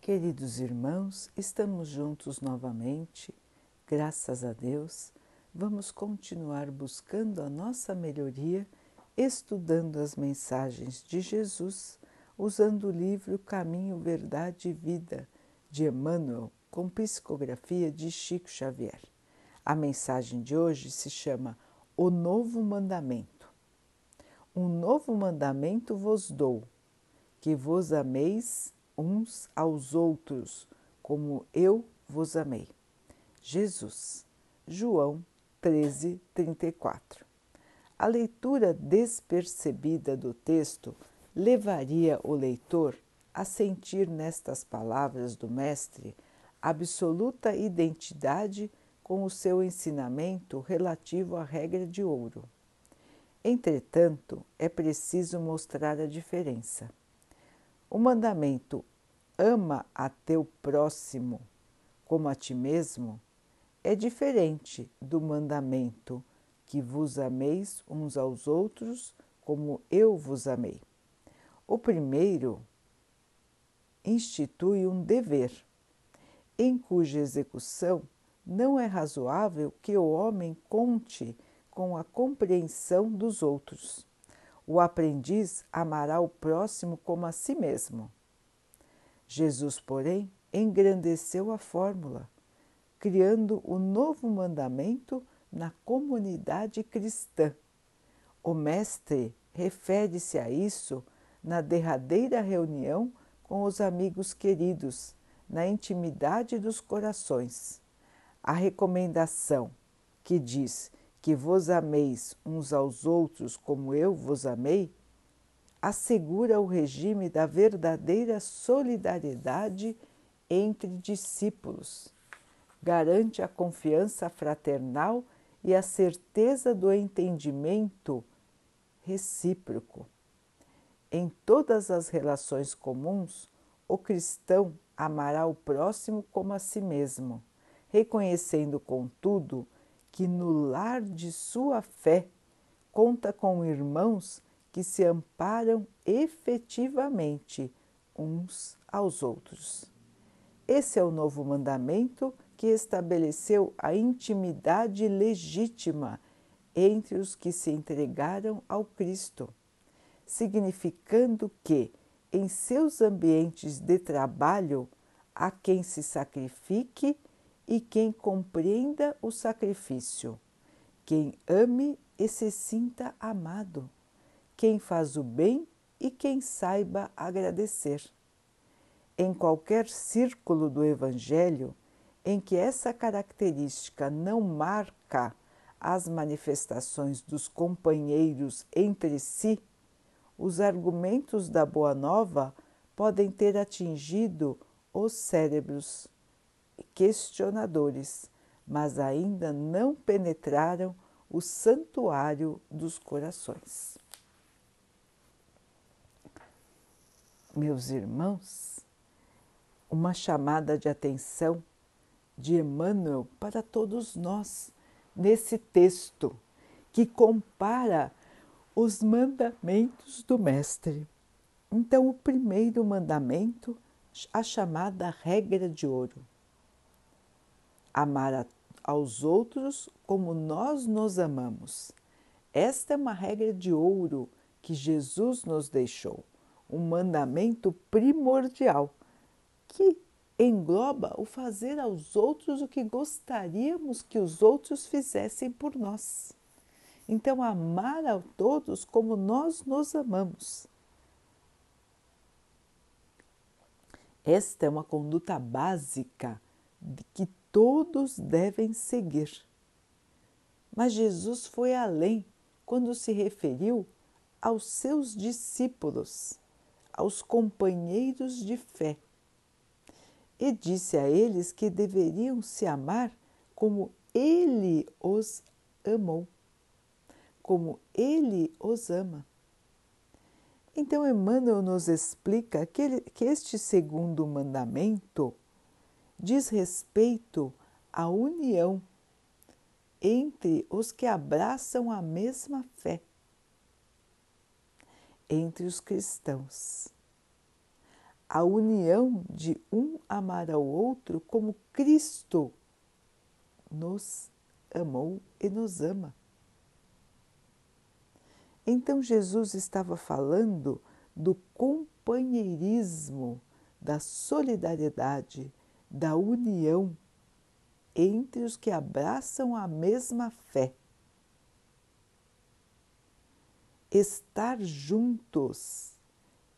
Queridos irmãos, estamos juntos novamente, graças a Deus. Vamos continuar buscando a nossa melhoria, estudando as mensagens de Jesus, usando o livro Caminho, Verdade e Vida de Emmanuel, com psicografia de Chico Xavier. A mensagem de hoje se chama O Novo Mandamento. Um novo mandamento vos dou, que vos ameis uns aos outros, como eu vos amei. Jesus, João 13, 34. A leitura despercebida do texto levaria o leitor a sentir nestas palavras do Mestre absoluta identidade com o seu ensinamento relativo à regra de ouro. Entretanto, é preciso mostrar a diferença. O mandamento ama a teu próximo como a ti mesmo é diferente do mandamento que vos ameis uns aos outros como eu vos amei. O primeiro institui um dever, em cuja execução não é razoável que o homem conte com a compreensão dos outros. O aprendiz amará o próximo como a si mesmo. Jesus, porém, engrandeceu a fórmula, criando o novo mandamento na comunidade cristã. O Mestre refere-se a isso na derradeira reunião com os amigos queridos, na intimidade dos corações. A recomendação que diz que vos ameis uns aos outros como eu vos amei, assegura o regime da verdadeira solidariedade entre discípulos, garante a confiança fraternal e a certeza do entendimento recíproco. Em todas as relações comuns, o cristão amará o próximo como a si mesmo, reconhecendo, contudo, que no lar de sua fé conta com irmãos que se amparam efetivamente uns aos outros. Esse é o novo mandamento que estabeleceu a intimidade legítima entre os que se entregaram ao Cristo, significando que, em seus ambientes de trabalho, há quem se sacrifique e quem compreenda o sacrifício, quem ame e se sinta amado, quem faz o bem e quem saiba agradecer. Em qualquer círculo do Evangelho em que essa característica não marca as manifestações dos companheiros entre si, os argumentos da Boa Nova podem ter atingido os cérebros questionadores, mas ainda não penetraram o santuário dos corações. Meus irmãos, uma chamada de atenção de Emmanuel para todos nós nesse texto que compara os mandamentos do Mestre. Então, o primeiro mandamento, a chamada regra de ouro amar aos outros como nós nos amamos. Esta é uma regra de ouro que Jesus nos deixou, um mandamento primordial que engloba o fazer aos outros o que gostaríamos que os outros fizessem por nós. Então, amar a todos como nós nos amamos. Esta é uma conduta básica que todos devem seguir. Mas Jesus foi além quando se referiu aos seus discípulos, aos companheiros de fé, e disse a eles que deveriam se amar como ele os amou, como ele os ama. Então, Emmanuel nos explica que, ele, que este segundo mandamento diz respeito à união entre os que abraçam a mesma fé, entre os cristãos. a união de um amar ao outro como Cristo nos amou e nos ama. Então Jesus estava falando do companheirismo, da solidariedade, da união entre os que abraçam a mesma fé. Estar juntos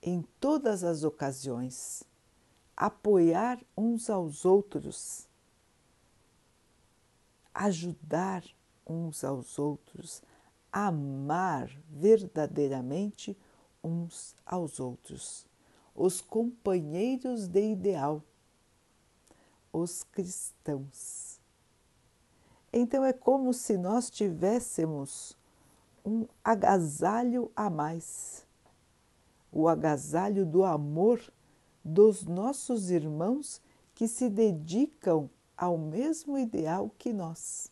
em todas as ocasiões, apoiar uns aos outros, ajudar uns aos outros, amar verdadeiramente uns aos outros, os companheiros de ideal, os cristãos. Então é como se nós tivéssemos um agasalho a mais o agasalho do amor dos nossos irmãos que se dedicam ao mesmo ideal que nós.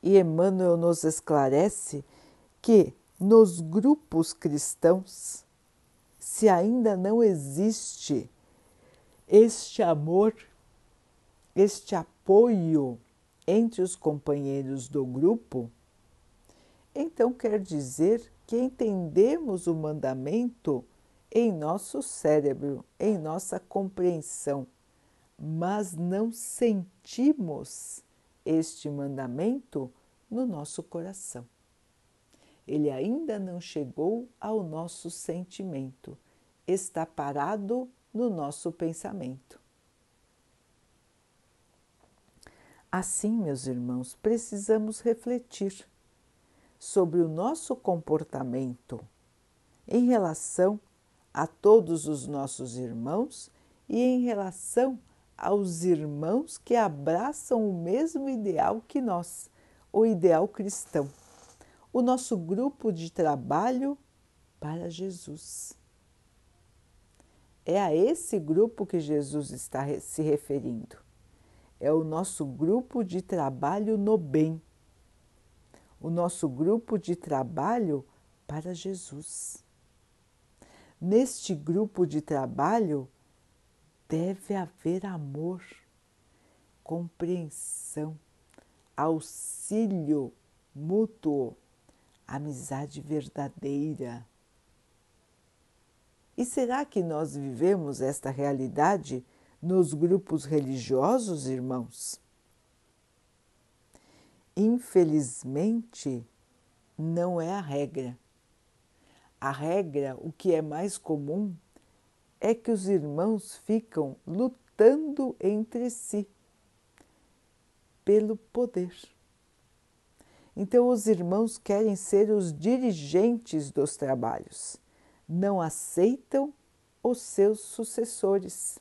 E Emmanuel nos esclarece que nos grupos cristãos, se ainda não existe este amor, este apoio entre os companheiros do grupo, então quer dizer que entendemos o mandamento em nosso cérebro, em nossa compreensão, mas não sentimos este mandamento no nosso coração. Ele ainda não chegou ao nosso sentimento, está parado no nosso pensamento. Assim, meus irmãos, precisamos refletir sobre o nosso comportamento em relação a todos os nossos irmãos e em relação aos irmãos que abraçam o mesmo ideal que nós, o ideal cristão, o nosso grupo de trabalho para Jesus. É a esse grupo que Jesus está se referindo. É o nosso grupo de trabalho no bem o nosso grupo de trabalho para Jesus. Neste grupo de trabalho deve haver amor, compreensão, auxílio mútuo, amizade verdadeira. E será que nós vivemos esta realidade nos grupos religiosos, irmãos? Infelizmente, não é a regra. A regra, o que é mais comum, é que os irmãos ficam lutando entre si pelo poder. Então, os irmãos querem ser os dirigentes dos trabalhos, não aceitam os seus sucessores.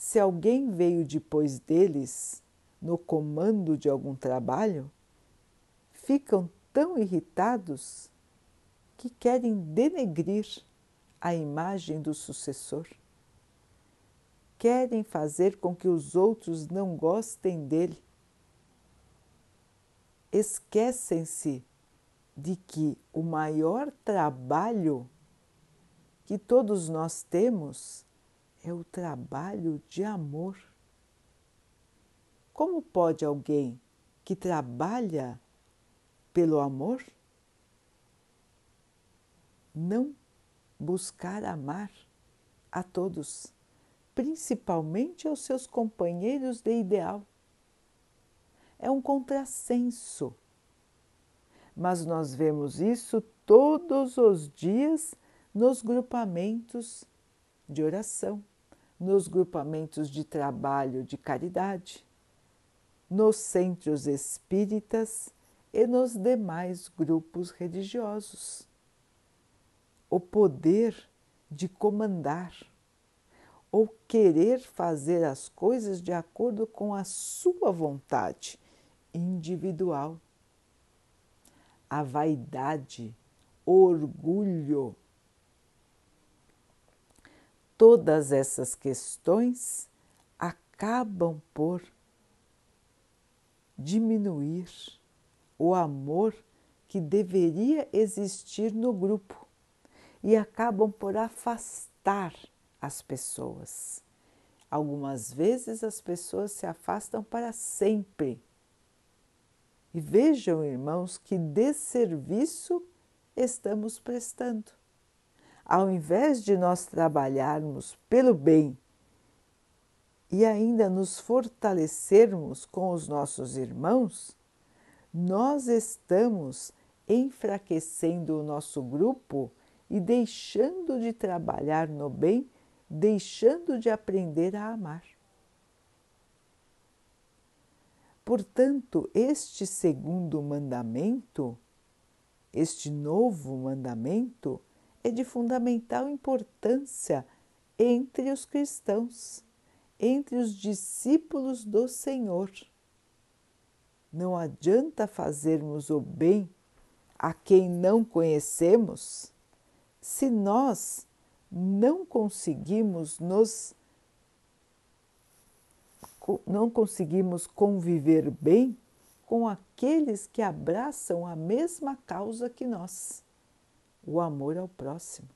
Se alguém veio depois deles, no comando de algum trabalho ficam tão irritados que querem denegrir a imagem do sucessor. Querem fazer com que os outros não gostem dele. Esquecem-se de que o maior trabalho que todos nós temos é o trabalho de amor. Como pode alguém que trabalha pelo amor não buscar amar a todos, principalmente aos seus companheiros de ideal? É um contrassenso. Mas nós vemos isso todos os dias nos grupamentos de oração, nos grupamentos de trabalho de caridade nos centros espíritas e nos demais grupos religiosos. O poder de comandar ou querer fazer as coisas de acordo com a sua vontade individual. A vaidade, o orgulho, todas essas questões acabam por diminuir o amor que deveria existir no grupo e acabam por afastar as pessoas. Algumas vezes as pessoas se afastam para sempre. E vejam, irmãos, que desserviço estamos prestando. Ao invés de nós trabalharmos pelo bem e ainda nos fortalecermos com os nossos irmãos, nós estamos enfraquecendo o nosso grupo e deixando de trabalhar no bem, deixando de aprender a amar. Portanto, este segundo mandamento, este novo mandamento, é de fundamental importância entre os cristãos, entre os discípulos do Senhor. Não adianta fazermos o bem a quem não conhecemos se nós não conseguimos nos não conseguimos conviver bem com aqueles que abraçam a mesma causa que nós, o amor ao próximo.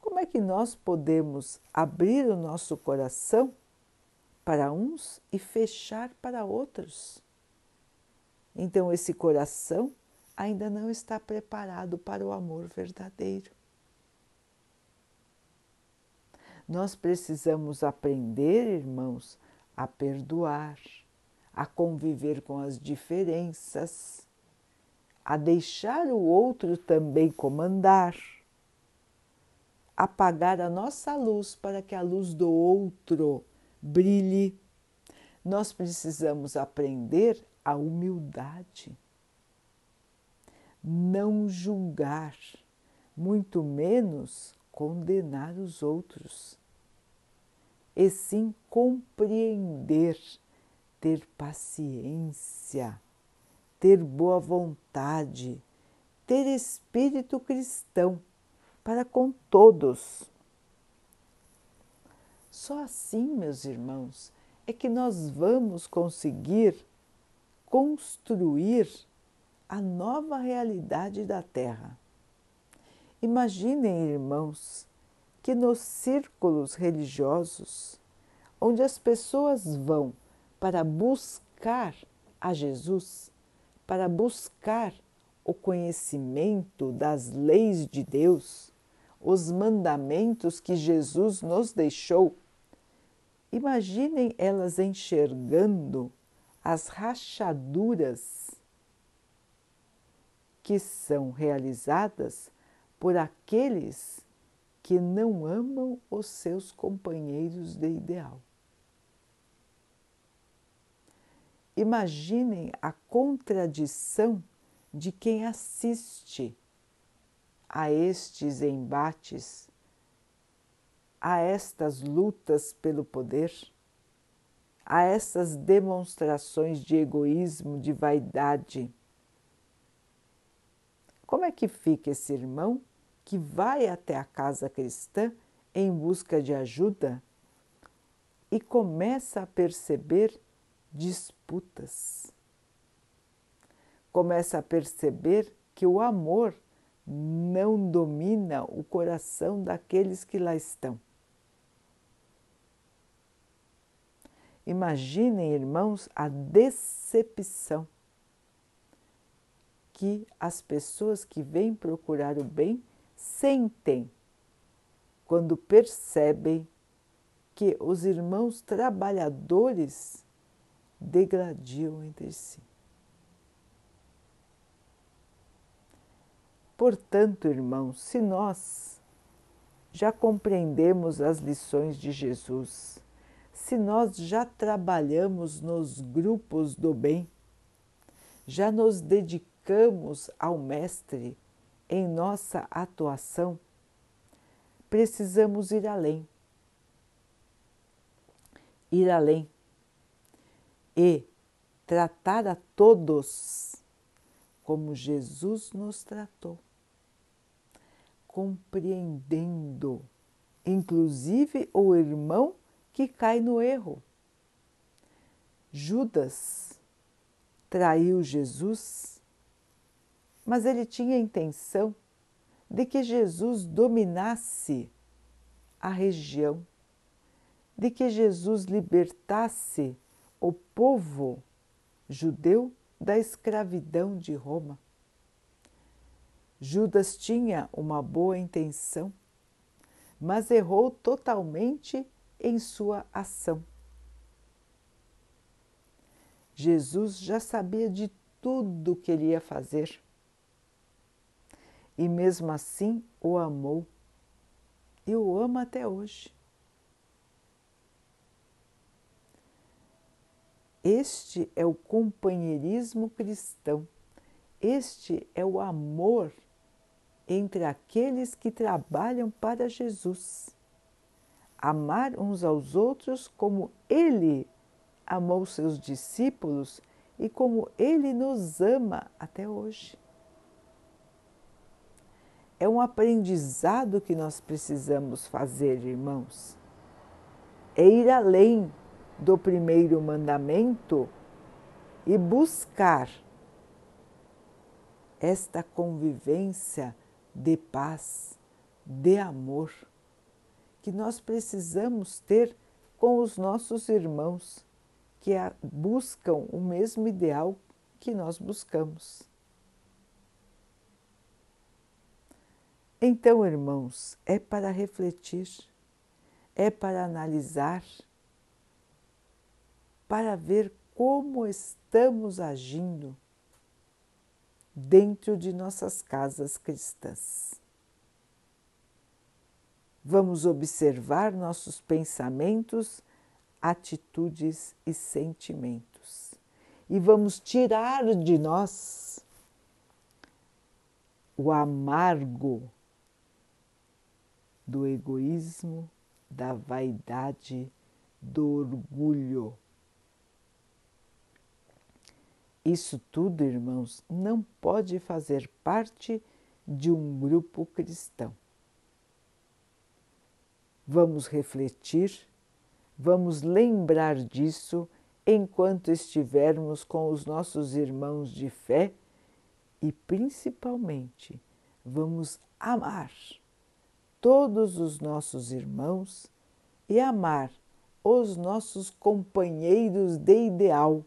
Como é que nós podemos abrir o nosso coração para uns e fechar para outros? Então, esse coração ainda não está preparado para o amor verdadeiro. Nós precisamos aprender, irmãos, a perdoar, a conviver com as diferenças, a deixar o outro também comandar, apagar a nossa luz para que a luz do outro brilhe. Nós precisamos aprender a humildade não julgar, muito menos condenar os outros, e sim compreender, ter paciência, ter boa vontade, ter espírito cristão para com todos. Só assim, meus irmãos, é que nós vamos conseguir construir a nova realidade da Terra. Imaginem, irmãos, que nos círculos religiosos, onde as pessoas vão para buscar a Jesus, para buscar o conhecimento das leis de Deus, os mandamentos que Jesus nos deixou, imaginem elas enxergando as rachaduras que são realizadas por aqueles que não amam os seus companheiros de ideal. Imaginem a contradição de quem assiste a estes embates, a estas lutas pelo poder, a essas demonstrações de egoísmo, de vaidade como é que fica esse irmão que vai até a casa cristã em busca de ajuda e começa a perceber disputas? Começa a perceber que o amor não domina o coração daqueles que lá estão. Imaginem, irmãos, a decepção que as pessoas que vêm procurar o bem sentem quando percebem que os irmãos trabalhadores degradiam entre si. Portanto, irmãos, se nós já compreendemos as lições de Jesus, se nós já trabalhamos nos grupos do bem, já nos dedicamos dedicamos ao Mestre em nossa atuação, precisamos ir além. Ir além e tratar a todos como Jesus nos tratou, compreendendo, inclusive o irmão que cai no erro. Judas traiu Jesus mas ele tinha a intenção de que Jesus dominasse a região, de que Jesus libertasse o povo judeu da escravidão de Roma. Judas tinha uma boa intenção, mas errou totalmente em sua ação. Jesus já sabia de tudo que ele ia fazer e mesmo assim o amou e o ama até hoje. Este é o companheirismo cristão, este é o amor entre aqueles que trabalham para Jesus. Amar uns aos outros como Ele amou seus discípulos e como Ele nos ama até hoje. É um aprendizado que nós precisamos fazer, irmãos. É ir além do primeiro mandamento e buscar esta convivência de paz, de amor, que nós precisamos ter com os nossos irmãos que buscam o mesmo ideal que nós buscamos. Então, irmãos, é para refletir, é para analisar, para ver como estamos agindo dentro de nossas casas cristãs. Vamos observar nossos pensamentos, atitudes e sentimentos e vamos tirar de nós o amargo do egoísmo, da vaidade, do orgulho. Isso tudo, irmãos, não pode fazer parte de um grupo cristão. Vamos refletir, vamos lembrar disso enquanto estivermos com os nossos irmãos de fé e, principalmente, vamos amar todos os nossos irmãos e amar os nossos companheiros de ideal,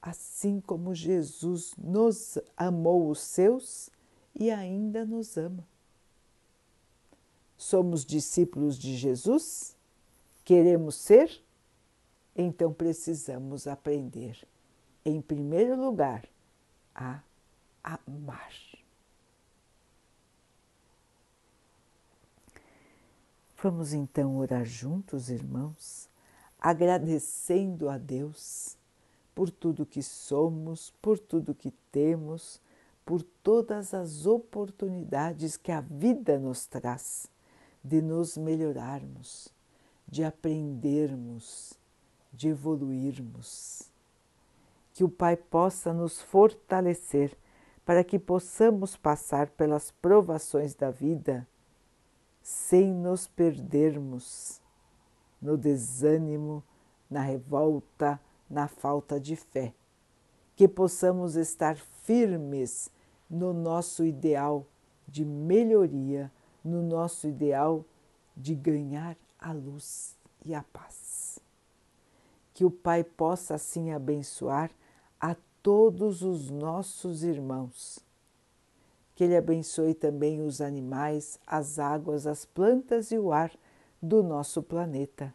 assim como Jesus nos amou os seus e ainda nos ama. Somos discípulos de Jesus? Queremos ser? Então precisamos aprender, em primeiro lugar, a amar. Vamos então orar juntos, irmãos, agradecendo a Deus por tudo que somos, por tudo que temos, por todas as oportunidades que a vida nos traz de nos melhorarmos, de aprendermos, de evoluirmos. Que o Pai possa nos fortalecer para que possamos passar pelas provações da vida sem nos perdermos no desânimo, na revolta, na falta de fé. Que possamos estar firmes no nosso ideal de melhoria, no nosso ideal de ganhar a luz e a paz. Que o Pai possa assim abençoar a todos os nossos irmãos que Ele abençoe também os animais, as águas, as plantas e o ar do nosso planeta.